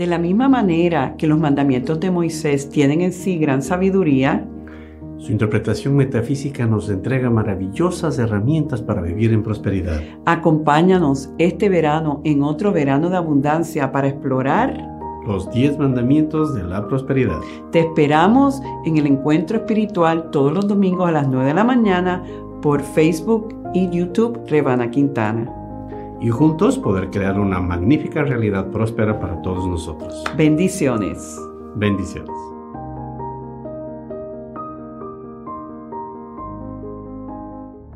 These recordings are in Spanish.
De la misma manera que los mandamientos de Moisés tienen en sí gran sabiduría, su interpretación metafísica nos entrega maravillosas herramientas para vivir en prosperidad. Acompáñanos este verano en otro verano de abundancia para explorar los 10 mandamientos de la prosperidad. Te esperamos en el encuentro espiritual todos los domingos a las 9 de la mañana por Facebook y YouTube Rebana Quintana. Y juntos poder crear una magnífica realidad próspera para todos nosotros. Bendiciones. Bendiciones.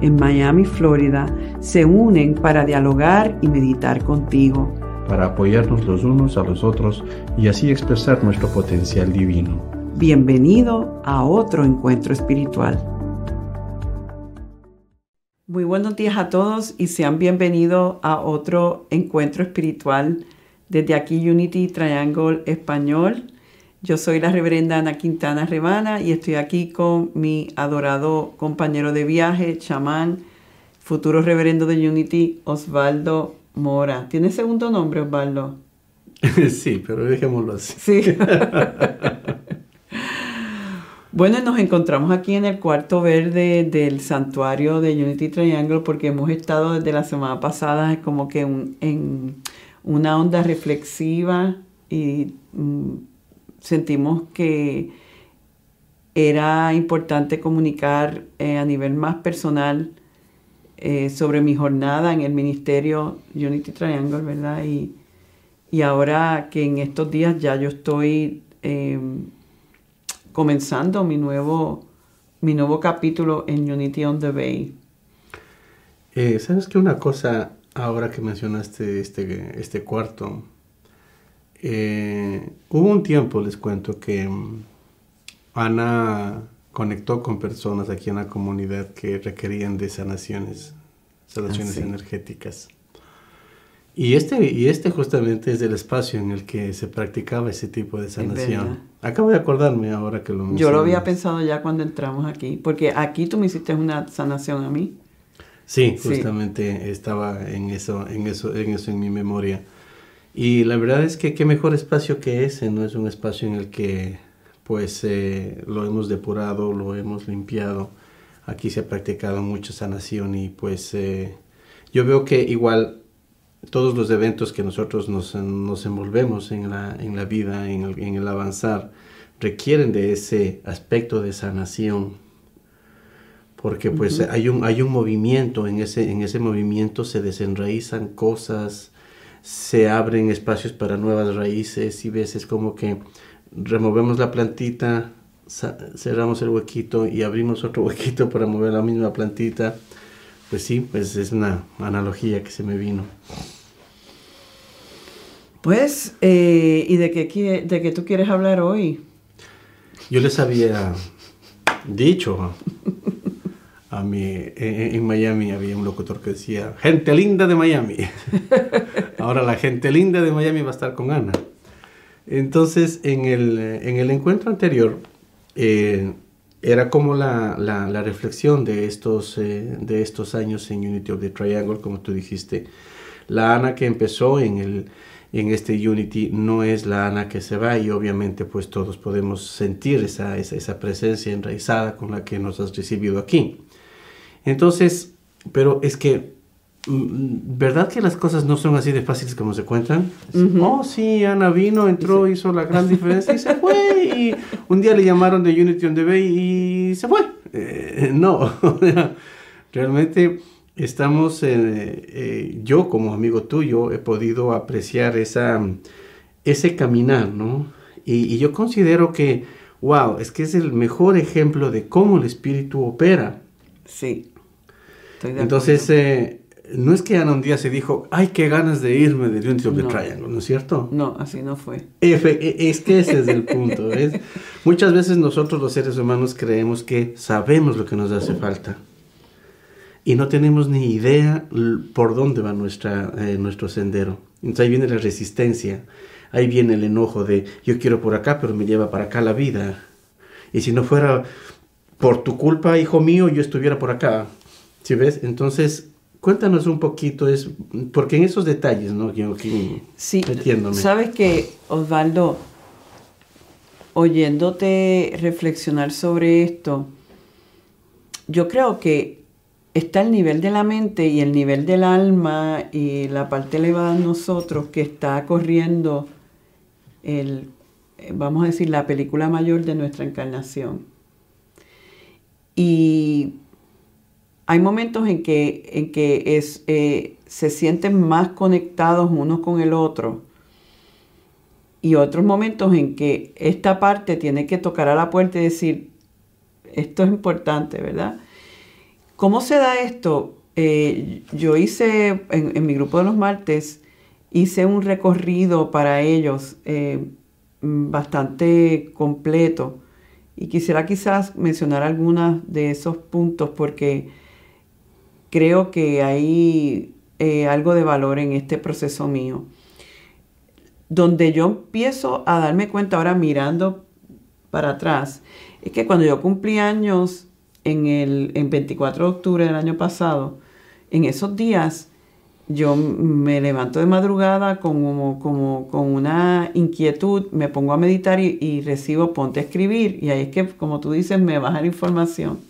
en Miami, Florida, se unen para dialogar y meditar contigo. Para apoyarnos los unos a los otros y así expresar nuestro potencial divino. Bienvenido a otro encuentro espiritual. Muy buenos días a todos y sean bienvenidos a otro encuentro espiritual desde aquí Unity Triangle Español yo soy la reverenda Ana Quintana Rebana y estoy aquí con mi adorado compañero de viaje, chamán, futuro reverendo de Unity, Osvaldo Mora. ¿Tiene segundo nombre, Osvaldo? Sí, pero dejémoslo así. Sí. bueno, nos encontramos aquí en el cuarto verde del santuario de Unity Triangle porque hemos estado desde la semana pasada como que en una onda reflexiva y mm, sentimos que era importante comunicar eh, a nivel más personal eh, sobre mi jornada en el ministerio Unity Triangle, ¿verdad? Y, ahora que en estos días ya yo estoy em, comenzando mi nuevo, mi nuevo capítulo en Unity on the Bay. Eh, ¿Sabes qué? Una cosa, ahora que mencionaste este, este cuarto, eh, hubo un tiempo, les cuento, que mm, Ana conectó con personas aquí en la comunidad que requerían de sanaciones, sanaciones ah, energéticas. Y este, y este justamente es el espacio en el que se practicaba ese tipo de sanación. Acabo de acordarme ahora que lo mencionas. Yo lo había pensado ya cuando entramos aquí, porque aquí tú me hiciste una sanación a mí. Sí, justamente estaba en eso, en eso, en eso en mi memoria. Y la verdad es que qué mejor espacio que ese, ¿no? Es un espacio en el que pues eh, lo hemos depurado, lo hemos limpiado. Aquí se ha practicado mucha sanación y pues eh, yo veo que igual todos los eventos que nosotros nos, nos envolvemos en la, en la vida, en el, en el avanzar, requieren de ese aspecto de sanación porque pues hay, un, hay un movimiento, en ese, en ese movimiento se desenraizan cosas, se abren espacios para nuevas raíces y veces como que removemos la plantita, cerramos el huequito y abrimos otro huequito para mover la misma plantita. Pues sí, pues es una analogía que se me vino. Pues, eh, ¿y de qué, de qué tú quieres hablar hoy? Yo les había dicho a mí, en, Miami había un locutor que decía, gente linda de Miami. Ahora la gente linda de Miami va a estar con Ana. Entonces, en el, en el encuentro anterior, eh, era como la, la, reflexión de estos, eh, de estos años en Unity of the Triangle, como tú dijiste. La Ana que empezó en, el, en este Unity no es la Ana que se va y obviamente pues todos podemos sentir esa, esa, esa presencia enraizada con la que nos has recibido aquí. Entonces, pero es que, ¿verdad que las cosas no son así de fáciles como se cuentan? Oh, sí, Ana vino, entró, hizo la gran diferencia y se fue. Y un día le llamaron de Unity on the Bay y se fue. Eh, no, realmente estamos, eh, yo como amigo tuyo he podido apreciar esa, ese caminar, ¿no? Y, y yo considero que, wow, es que es el mejor ejemplo de cómo el espíritu opera. Sí. Entonces, eh, no es que Ana un día se dijo, ay, qué ganas de irme del Unity of the Triangle, ¿no es cierto? No, así no fue. E, es que ese es el punto. Muchas veces nosotros los seres humanos creemos que sabemos lo que nos hace falta y no tenemos ni idea por dónde va nuestra, eh, nuestro sendero. Entonces ahí viene la resistencia, ahí viene el enojo de yo quiero por acá, pero me lleva para acá la vida. Y si no fuera por tu culpa, hijo mío, yo estuviera por acá. ¿Sí ves? Entonces, cuéntanos un poquito, es, porque en esos detalles, ¿no? sí, sabes que, Osvaldo, oyéndote reflexionar sobre esto, yo creo que está el nivel de la mente y el nivel del alma y la parte elevada de nosotros que está corriendo el, vamos a decir, la película mayor de nuestra encarnación. Y hay momentos en que, en que es, eh, se sienten más conectados unos con el otro y otros momentos en que esta parte tiene que tocar a la puerta y decir, esto es importante, ¿verdad? ¿Cómo se da esto? Eh, yo hice, en, mi grupo de los martes, hice un recorrido para ellos eh, bastante completo y quisiera quizás mencionar algunos de esos puntos porque creo que hay eh, algo de valor en este proceso mío. Donde yo empiezo a darme cuenta ahora mirando para atrás, es que cuando yo cumplí años en el 24 de octubre del año pasado, en esos días yo me levanto de madrugada como, como, con una inquietud, me pongo a meditar y, y, recibo ponte a escribir. Y ahí es que, como tú dices, me baja la información.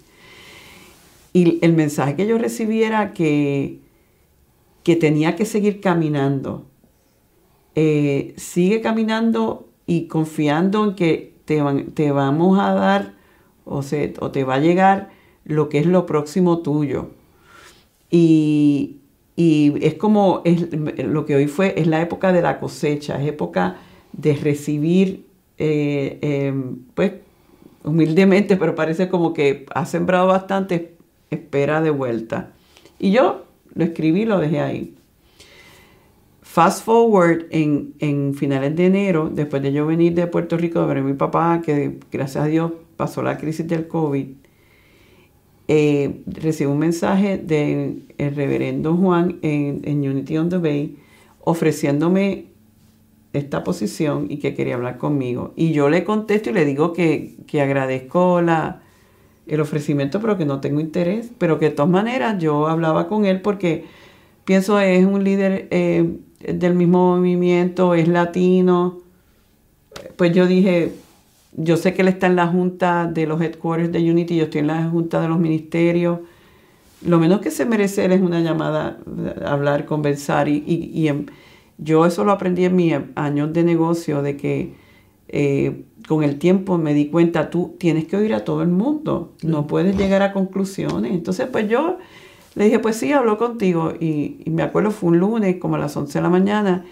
Y el mensaje que yo recibí era que, que tenía que seguir caminando. Eh, sigue caminando y confiando en que te, te vamos a dar o, se, o te va a llegar lo que es lo próximo tuyo. Y, y es como es, lo que hoy fue, es la época de la cosecha, es época de recibir, eh, em, pues humildemente, pero parece como que ha sembrado bastante, espera de vuelta. Y yo lo escribí, lo dejé ahí. Fast forward en, en, finales de enero, después de yo venir de Puerto Rico a ver a mi papá, que gracias a Dios pasó la crisis del COVID, eh, recibí un mensaje del reverendo Juan en, en, Unity on the Bay ofreciéndome esta posición y que quería hablar conmigo. Y yo le contesto y le digo que, que agradezco la, el ofrecimiento, pero que no tengo interés, pero que de todas maneras yo hablaba con él porque pienso es un líder eh, del mismo movimiento, es latino. Pues yo dije, yo sé que él está en la junta de los headquarters de Unity, yo estoy en la junta de los ministerios. Lo menos que se merece él es una llamada, hablar, conversar. Y, y, y yo eso lo aprendí en mis años de negocio, de que eh, con el tiempo me di cuenta, tú tienes que oír a todo el mundo, no puedes llegar a conclusiones. Entonces, pues yo le dije, pues sí, hablo contigo. Y, me acuerdo, fue un lunes, como a las 11 de la mañana,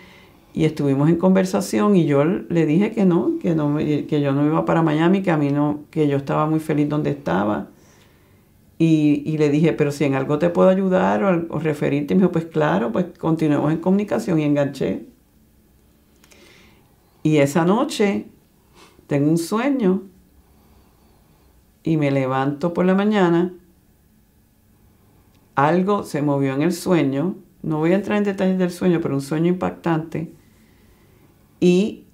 y estuvimos en conversación y yo le dije que no, que, no que yo no iba para Miami, que a mí no, que yo estaba muy feliz donde estaba. Y, le dije, pero si en algo te puedo ayudar o, o referirte, y me dijo, pues claro, pues continuemos en comunicación y enganché. Y esa noche tengo un sueño y me levanto por la mañana. Algo se movió en el sueño. No voy a entrar en detalles del sueño, pero un sueño impactante. Y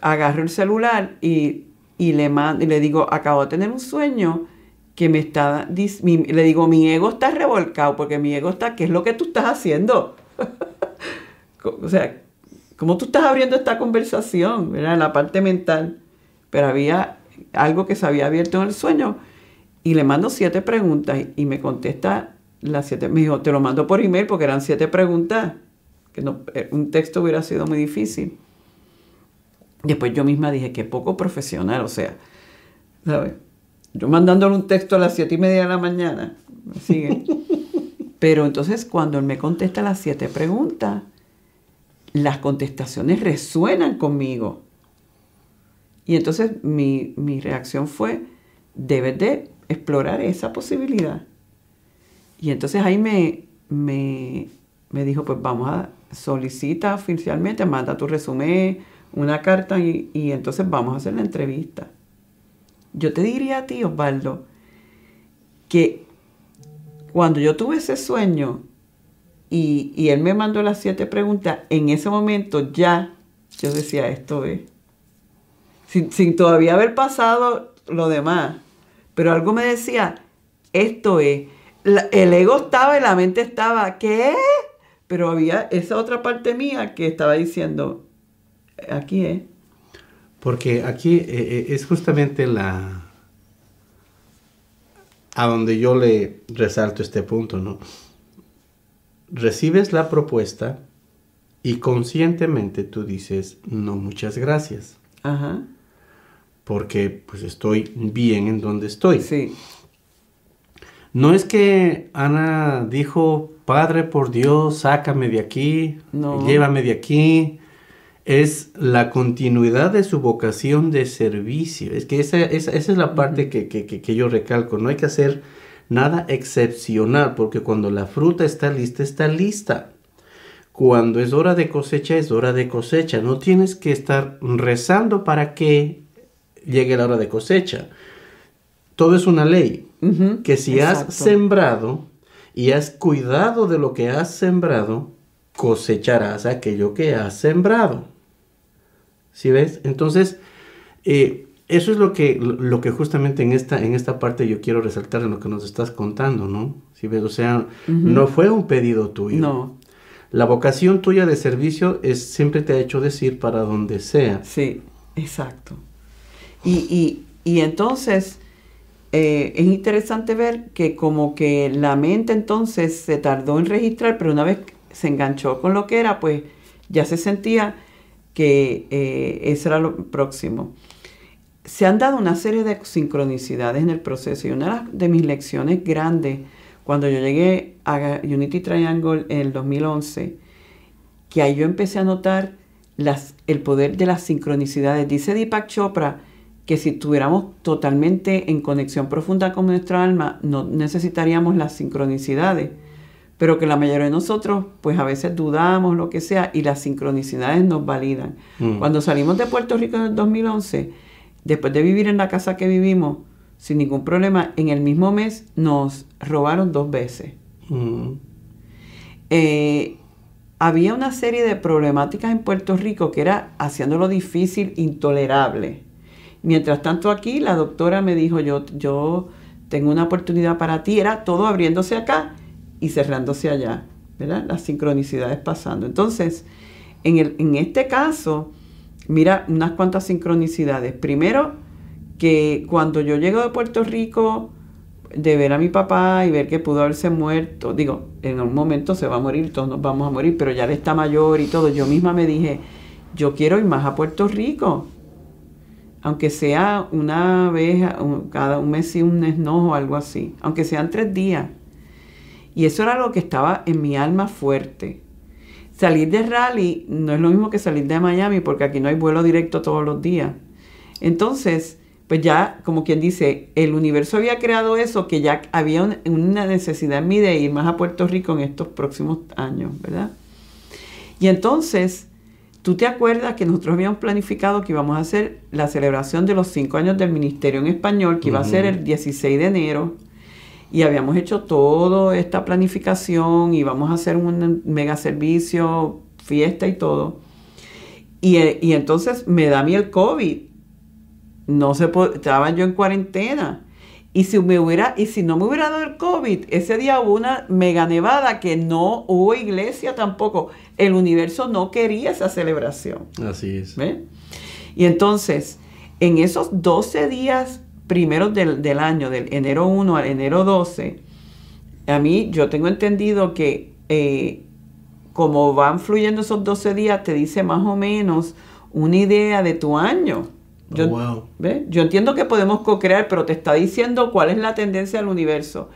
agarro el celular y, le, mando, y le digo, acabo de tener un sueño que me está, le digo, mi ego está revolcado, porque mi ego está, ¿qué es lo que tú estás haciendo? o sea, ¿Cómo tú estás abriendo esta conversación? ¿verdad? La parte mental. Pero había algo que se había abierto en el sueño y le mando siete preguntas y me contesta las siete. Me dijo, te lo mando por email porque eran siete preguntas. Que no, eh, un texto hubiera sido muy difícil. Después yo misma dije, qué poco profesional, o sea, ¿sabes? Yo mandándole un texto a las siete y media de la mañana. Sigue. Pero entonces cuando él me contesta las siete preguntas, las contestaciones resuenan conmigo. Y entonces mi, reacción fue, debes de explorar esa posibilidad. Y entonces ahí me, me, me dijo, pues vamos a solicita oficialmente, manda tu resumen, una carta y, y entonces vamos a hacer la entrevista. Yo te diría a ti, Osvaldo, que cuando yo tuve ese sueño y, y él me mandó las siete preguntas, en ese momento ya yo decía, esto es. Sin, sin todavía haber pasado lo demás. Pero algo me decía, esto es. La- el ego estaba y la mente estaba, ¿qué? Pero había esa otra parte mía que estaba diciendo, aquí es. Porque aquí eh, eh, es justamente la... a donde yo le resalto este punto, ¿no? Recibes la propuesta y conscientemente tú dices, no, muchas gracias, Ajá. Porque pues estoy bien en donde estoy. Sí. No es que Ana dijo, Padre por Dios, sácame de aquí, No. llévame de aquí. Es la continuidad de su vocación de servicio. Es que esa, esa, esa es la parte que, que- que- que yo recalco. No hay que hacer nada excepcional, porque cuando la fruta está lista, está lista. Cuando es hora de cosecha, es hora de cosecha. No tienes que estar rezando para que llegue la hora de cosecha. Todo es una ley que si has sembrado y has cuidado de lo que has sembrado, cosecharás aquello que has sembrado. ¿Sí ves? Entonces, eh, eso es lo que, lo que justamente en esta, en esta parte yo quiero resaltar en lo que nos estás contando, ¿no? ¿Sí ves? O sea, no fue un pedido tuyo. No, La vocación tuya de servicio es, siempre te ha hecho decir para donde sea. sí, exacto. Y, y, y entonces eh, es interesante ver que como que la mente entonces se tardó en registrar, pero una vez se enganchó con lo que era, pues ya se sentía que eh, eso era lo próximo. Se han dado una serie de sincronicidades en el proceso y una de mis lecciones grandes cuando yo llegué a Unity Triangle en el 2011, que ahí yo empecé a notar el poder de las sincronicidades. Dice Deepak Chopra que si estuviéramos totalmente en conexión profunda con nuestra alma, no necesitaríamos las sincronicidades, pero que la mayoría de nosotros, pues a veces dudamos, lo que sea, y las sincronicidades nos validan. Mm. Cuando salimos de Puerto Rico en el 2011, después de vivir en la casa que vivimos, sin ningún problema, en el mismo mes nos robaron dos veces. Mm. Eh, había una serie de problemáticas en Puerto Rico que era haciéndolo difícil, intolerable. Mientras tanto aquí la doctora me dijo, yo, yo tengo una oportunidad para ti, era todo abriéndose acá y cerrándose allá, ¿verdad? Las sincronicidades pasando. Entonces, en, el, en este caso, mira unas cuantas sincronicidades. Primero, que cuando yo llego de Puerto Rico, de ver a mi papá y ver que pudo haberse muerto, digo, en un momento se va a morir, todos nos vamos a morir, pero ya él está mayor y todo, yo misma me dije, yo quiero ir más a Puerto Rico, aunque sea una vez, cada un mes y un mes no o algo así, aunque sean tres días. Y eso era lo que estaba en mi alma fuerte. Salir de rally no es lo mismo que salir de Miami porque aquí no hay vuelo directo todos los días. Entonces, pues ya, como quien dice, el universo había creado eso, que ya había un- una necesidad en mí de ir más a Puerto Rico en estos próximos años, ¿verdad? Y entonces, tú te acuerdas que nosotros habíamos planificado que íbamos a hacer la celebración de los cinco años del Ministerio en Español, que iba a ser el 16 de enero, y habíamos hecho toda esta planificación, íbamos a hacer un mega servicio, fiesta y todo. Y, eh, y entonces me da a mí el COVID no se estaba yo en cuarentena. Y si me hubiera, y si no me hubiera dado el COVID, ese día hubo una mega nevada que no hubo iglesia tampoco. El universo no quería esa celebración. Así es. ¿ve? Y entonces, en esos 12 días primeros del, del año, del enero 1 al enero 12, a mí yo tengo entendido que eh, como van fluyendo esos 12 días, te dice más o menos una idea de tu año. Yo, Oh, wow. ¿ve? Yo entiendo que podemos co-crear, pero te está diciendo cuál es la tendencia del universo.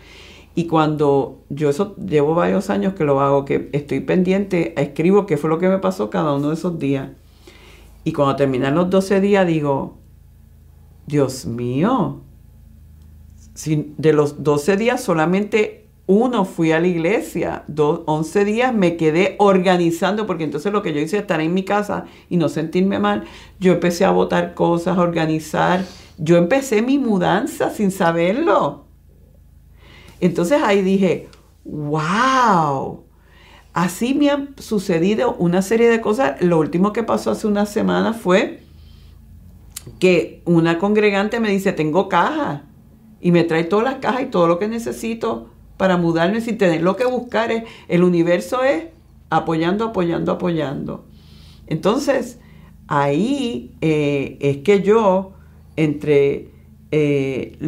Y cuando yo eso llevo varios años que lo hago, que estoy pendiente, escribo qué fue lo que me pasó cada uno de esos días. Y cuando terminan los 12 días digo, Dios mío, si de los 12 días solamente uno, fui a la iglesia, dos, 11 días me quedé organizando, porque entonces lo que yo hice estar en mi casa y no sentirme mal. Yo empecé a botar cosas, a organizar. Yo empecé mi mudanza sin saberlo. Entonces ahí dije, wow, así me han sucedido una serie de cosas. Lo último que pasó hace una semana fue que una congregante me dice, tengo cajas, y me trae todas las cajas y todo lo que necesito para mudarme sin tener lo que buscar. Es, el universo es apoyando, apoyando, apoyando. Entonces, ahí eh, es que yo, entre eh,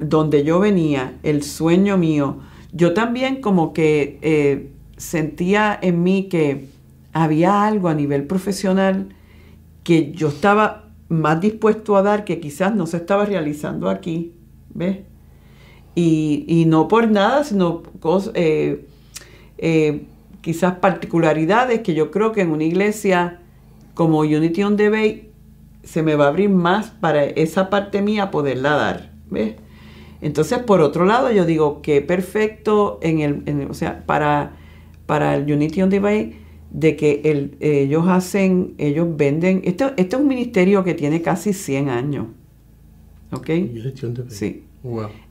donde yo venía, el sueño mío, yo también como que eh, sentía en mí que había algo a nivel profesional que yo estaba más dispuesto a dar que quizás no se estaba realizando aquí. ¿Ves? Y, no por nada, sino eh, eh, quizás particularidades que yo creo que en una iglesia como Unity on the Bay se me va a abrir más para esa parte mía poderla dar. ¿ves? Entonces, por otro lado, yo digo que perfecto en el, o sea, para, para el Unity on the Bay, de que el, ellos hacen, ellos venden, esto, este es un ministerio que tiene casi 100 años. ¿Ok? Unity on the Bay. Sí.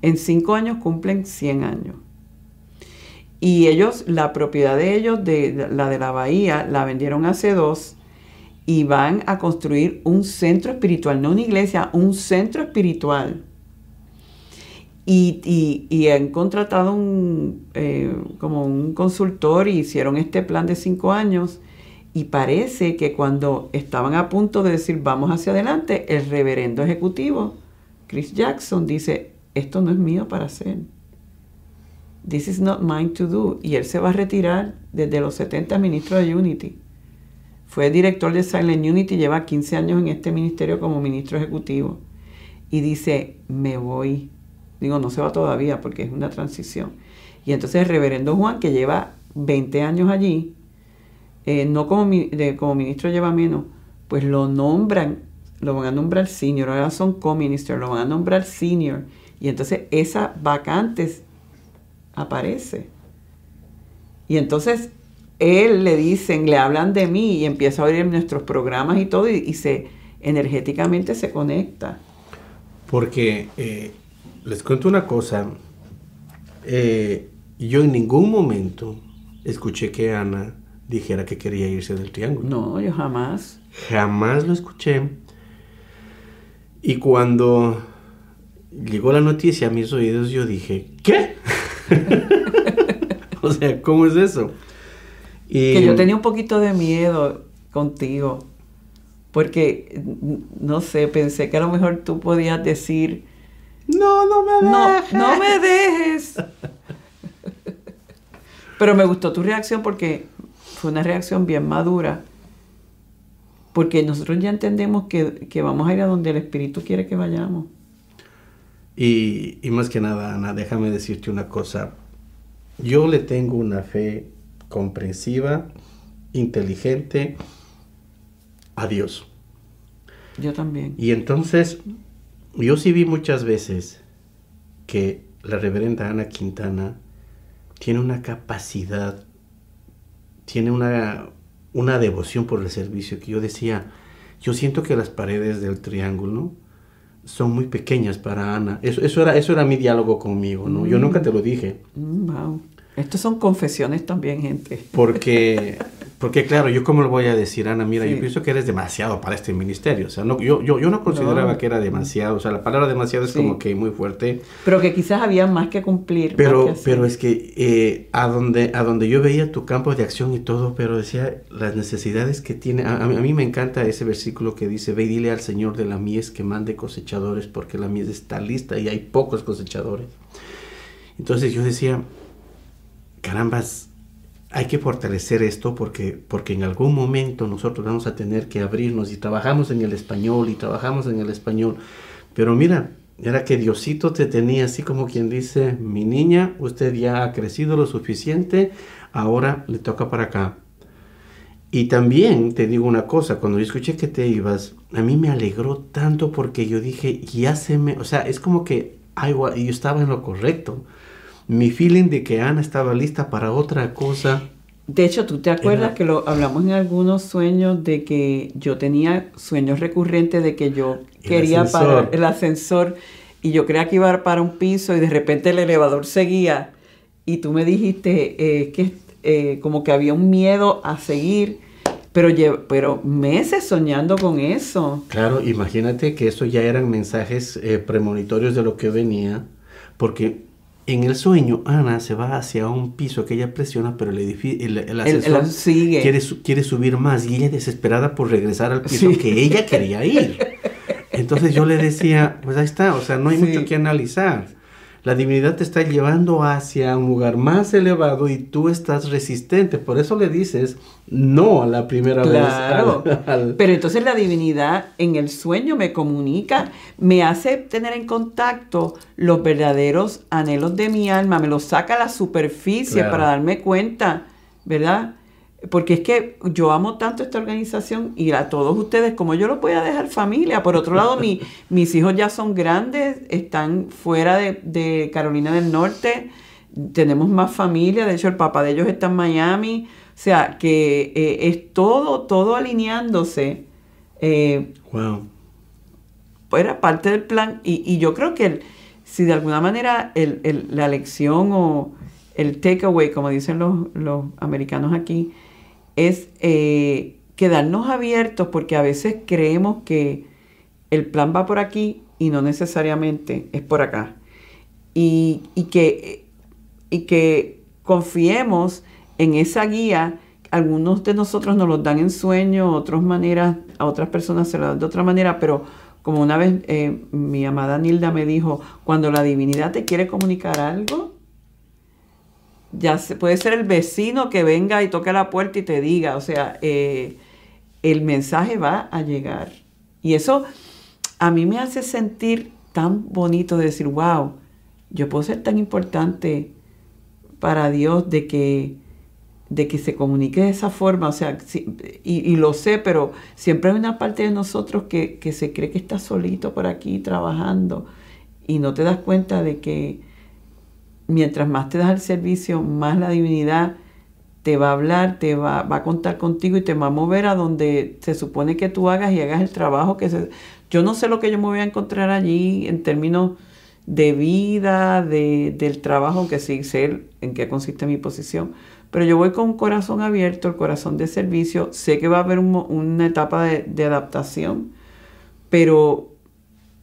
En cinco años cumplen 100 años. Y ellos, la propiedad de ellos, de, la de la bahía, la vendieron hace dos y van a construir un centro espiritual, no una iglesia, un centro espiritual. Y, han contratado un, eh, como un consultor y hicieron este plan de cinco años. Y parece que cuando estaban a punto de decir vamos hacia adelante, el reverendo ejecutivo, Chris Jackson, dice, esto no es mío para hacer. This is not mine to do. Y él se va a retirar desde los 70 ministros de Unity. Fue director de Silent Unity, lleva 15 años en este ministerio como ministro ejecutivo. Y dice, me voy. Digo, no se va todavía porque es una transición. Y entonces el reverendo Juan, que lleva 20 años allí, eh, no como, como ministro lleva menos, pues lo nombran, lo van a nombrar senior, ahora son co-minister, lo van a nombrar senior y entonces esa vacante aparece. Y entonces él le dicen, le hablan de mí y empieza a oír nuestros programas y todo y, se energéticamente se conecta. Porque eh, les cuento una cosa, eh, yo en ningún momento escuché que Ana dijera que quería irse del triángulo. No, yo jamás. Jamás lo escuché. Y cuando llegó la noticia a mis oídos, yo dije, ¿qué? o sea, ¿cómo es eso? que yo tenía un poquito de miedo contigo, porque, no sé, pensé que a lo mejor tú podías decir, no, no me dejes. No, no me dejes. Pero me gustó tu reacción porque fue una reacción bien madura. Porque nosotros ya entendemos que, que vamos a ir a donde el Espíritu quiere que vayamos. Y, más que nada, Ana, déjame decirte una cosa. Yo le tengo una fe comprensiva, inteligente a Dios. Yo también. Y entonces, yo sí vi muchas veces que la reverenda Ana Quintana tiene una capacidad, tiene una, una devoción por el servicio que yo decía, yo siento que las paredes del triángulo son muy pequeñas para Ana. Eso, eso, era, eso era mi diálogo conmigo, ¿no? Yo nunca te lo dije. Mm, wow. Estos son confesiones también, gente. Porque, porque claro, yo cómo le voy a decir, Ana, mira, yo pienso que eres demasiado para este ministerio. O sea, no, yo, yo, yo no consideraba que era demasiado. O sea, la palabra demasiado es como que muy fuerte. Pero que quizás había más que cumplir. Pero, pero es que eh, a, donde, a donde yo veía tu campo de acción y todo, pero decía las necesidades que tiene. A, a, mí me encanta ese versículo que dice, ve y dile al Señor de la mies que mande cosechadores porque la mies está lista y hay pocos cosechadores. Entonces yo decía, carambas, hay que fortalecer esto porque, porque en algún momento nosotros vamos a tener que abrirnos y trabajamos en el español y trabajamos en el español. Pero mira, era que Diosito te tenía así como quien dice, mi niña, usted ya ha crecido lo suficiente, ahora le toca para acá. Y también te digo una cosa, cuando yo escuché que te ibas, a mí me alegró tanto porque yo dije, ya se me, o sea, es como que yo estaba en lo correcto mi feeling de que Ana estaba lista para otra cosa. De hecho, ¿tú te acuerdas que lo hablamos en algunos sueños de que yo tenía sueños recurrentes de que yo quería parar el ascensor y yo creía que iba para un piso y de repente el elevador seguía y tú me dijiste eh, que eh, como que había un miedo a seguir, pero, pero meses soñando con eso. Claro, imagínate que eso ya eran mensajes eh, premonitorios de lo que venía, porque en el sueño Ana se va hacia un piso que ella presiona, pero el, edificio, el, asesor sigue. Quiere, quiere, subir más y ella desesperada por regresar al piso que ella quería ir. Entonces yo le decía, pues ahí está, o sea, no hay mucho que analizar. La divinidad te está llevando hacia un lugar más elevado y tú estás resistente. Por eso le dices no a la primera vez. Claro. Pero entonces la divinidad en el sueño me comunica, me hace tener en contacto los verdaderos anhelos de mi alma, me los saca a la superficie para darme cuenta, ¿verdad? Porque es que yo amo tanto esta organización y a todos ustedes, como yo los voy a dejar familia. Por otro lado, mi, mis hijos ya son grandes, están fuera de, Carolina del Norte, tenemos más familia, de hecho el papá de ellos está en Miami, o sea, que eh, es todo, todo alineándose. Eh, wow. Era parte del plan y, y yo creo que si de alguna manera el, la lección o el takeaway, como dicen los, los americanos aquí, es eh, quedarnos abiertos porque a veces creemos que el plan va por aquí y no necesariamente es por acá. Y, que, y que confiemos en esa guía. Algunos de nosotros nos los dan en sueño, otras maneras, a otras personas se lo dan de otra manera, pero como una vez eh, mi amada Nilda me dijo, cuando la divinidad te quiere comunicar algo, ya se, puede ser el vecino que venga y toque la puerta y te diga, o sea, eh, el mensaje va a llegar. Y eso a mí me hace sentir tan bonito de decir, wow, yo puedo ser tan importante para Dios de que, de que se comunique de esa forma, o sea, y, lo sé, pero siempre hay una parte de nosotros que, que se cree que está solito por aquí trabajando y no te das cuenta de que mientras más te das el servicio, más la divinidad te va a hablar, te va, a contar contigo y te va a mover a donde se supone que tú hagas y hagas el trabajo que se... Yo no sé lo que yo me voy a encontrar allí en términos de vida, de, del trabajo, que sí sé en qué consiste mi posición, pero yo voy con un corazón abierto, el corazón de servicio, sé que va a haber una etapa de adaptación, pero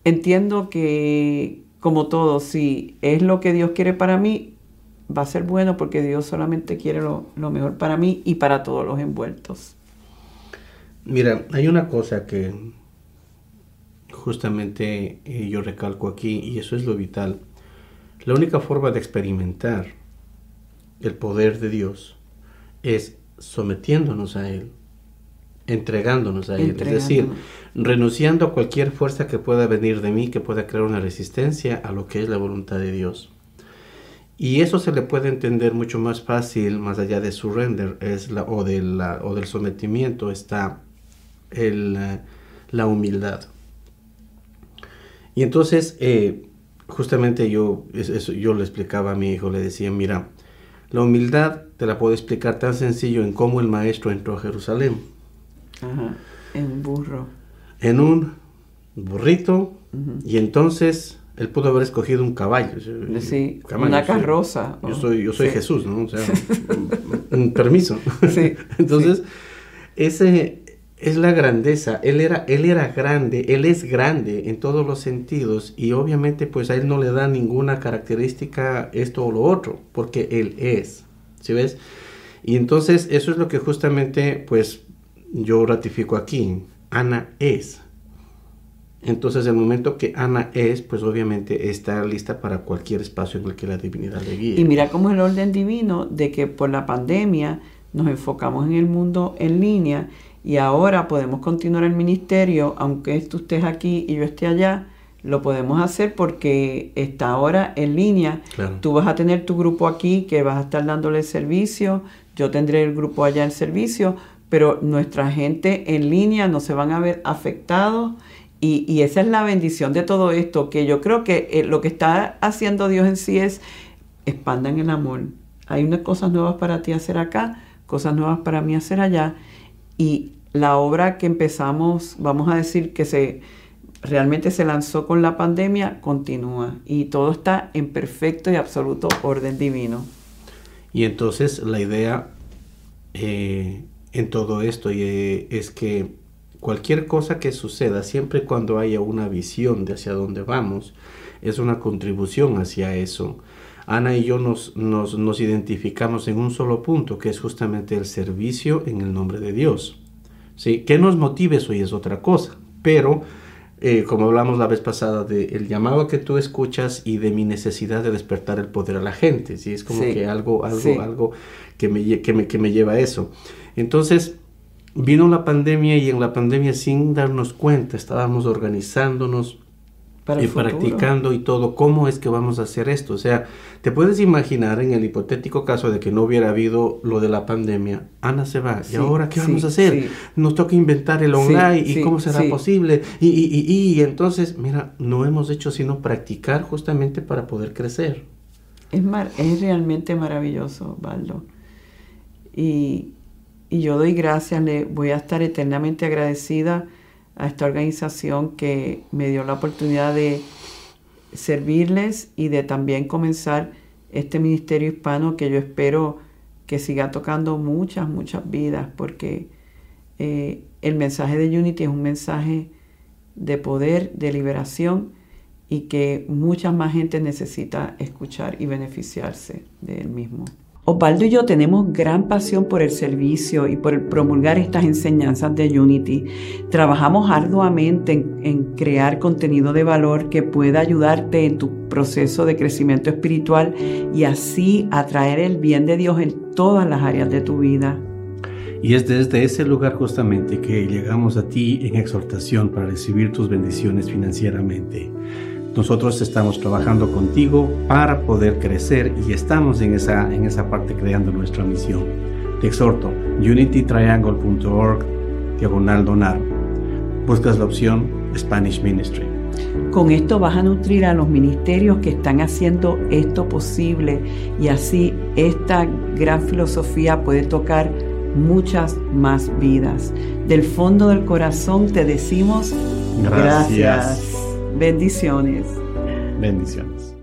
entiendo que, como todo, si es lo que Dios quiere para mí, va a ser bueno porque Dios solamente quiere lo, mejor para mí y para todos los envueltos. Mira, hay una cosa que justamente eh, yo recalco aquí y eso es lo vital. La única forma de experimentar el poder de Dios es sometiéndonos a Él, entregándonos a Él. Es decir, renunciando a cualquier fuerza que pueda venir de mí, que pueda crear una resistencia a lo que es la voluntad de Dios. Y eso se le puede entender mucho más fácil, más allá de surrender es la, o, de la, o del sometimiento, está el, la humildad. Y entonces, eh, justamente yo, eso, yo le explicaba a mi hijo, le decía, mira, la humildad te la puedo explicar tan sencillo en cómo el maestro entró a Jerusalén. Ajá, en burro en un burrito y entonces él pudo haber escogido un caballo. Sí, una carroza. Yo soy, yo soy Jesús, ¿no? O sea, un, permiso. Sí, entonces, ese es la grandeza. Él era, él era grande, él es grande en todos los sentidos y obviamente pues a él no le da ninguna característica esto o lo otro, porque él es. ¿Sí ves? Y entonces eso es lo que justamente pues yo ratifico aquí. Ana es. Entonces, el momento que Ana es, pues obviamente está lista para cualquier espacio en el que la divinidad le guíe. Y mira cómo es el orden divino de que por la pandemia nos enfocamos en el mundo en línea y ahora podemos continuar el ministerio, aunque tú estés aquí y yo esté allá, lo podemos hacer porque está ahora en línea. Tú vas a tener tu grupo aquí que vas a estar dándole servicio, yo tendré el grupo allá en servicio, pero nuestra gente en línea no se van a ver afectados y, esa es la bendición de todo esto, que yo creo que eh, lo que está haciendo Dios en sí es expandan el amor. Hay unas cosas nuevas para ti hacer acá, cosas nuevas para mí hacer allá. Y la obra que empezamos, vamos a decir que se realmente se lanzó con la pandemia, continúa. Y todo está en perfecto y absoluto orden divino. Y entonces la idea eh, en todo esto eh, es que cualquier cosa que suceda, siempre cuando haya una visión de hacia dónde vamos, es una contribución hacia eso. Ana y yo nos, nos, identificamos en un solo punto, que es justamente el servicio en el nombre de Dios. ¿Sí? Que nos motive eso y es otra cosa, pero eh, como hablamos la vez pasada del llamado que tú escuchas y de mi necesidad de despertar el poder a la gente, ¿sí? Es como que algo, algo, algo que me, que, me, que me lleva a eso. Entonces, vino la pandemia y en la pandemia sin darnos cuenta estábamos organizándonos y practicando y todo, ¿cómo es que vamos a hacer esto? O sea, te puedes imaginar en el hipotético caso de que no hubiera habido lo de la pandemia, Ana se va, ¿y ahora qué vamos a hacer? Nos toca inventar el online y cómo será posible. Y, y, y, y, entonces, mira, no hemos hecho sino practicar justamente para poder crecer. Es, mar es realmente maravilloso, Baldo. Y, y yo doy gracias, le voy a estar eternamente agradecida a esta organización que me dio la oportunidad de servirles y de también comenzar este ministerio hispano que yo espero que siga tocando muchas, muchas vidas, porque eh, el mensaje de Unity es un mensaje de poder, de liberación y que mucha más gente necesita escuchar y beneficiarse de mismo. Osvaldo y yo tenemos gran pasión por el servicio y por promulgar estas enseñanzas de Unity. Trabajamos arduamente en, crear contenido de valor que pueda ayudarte en tu proceso de crecimiento espiritual y así atraer el bien de Dios en todas las áreas de tu vida. Y es desde ese lugar justamente que llegamos a ti en exhortación para recibir tus bendiciones financieramente. Nosotros estamos trabajando contigo para poder crecer y estamos en esa, en esa parte creando nuestra misión. Te exhorto, unitytriangle.org, diagonal donar. Buscas la opción Spanish Ministry. Con esto vas a nutrir a los ministerios que están haciendo esto posible y así esta gran filosofía puede tocar muchas más vidas. Del fondo del corazón te decimos gracias. Bendiciones. Bendiciones.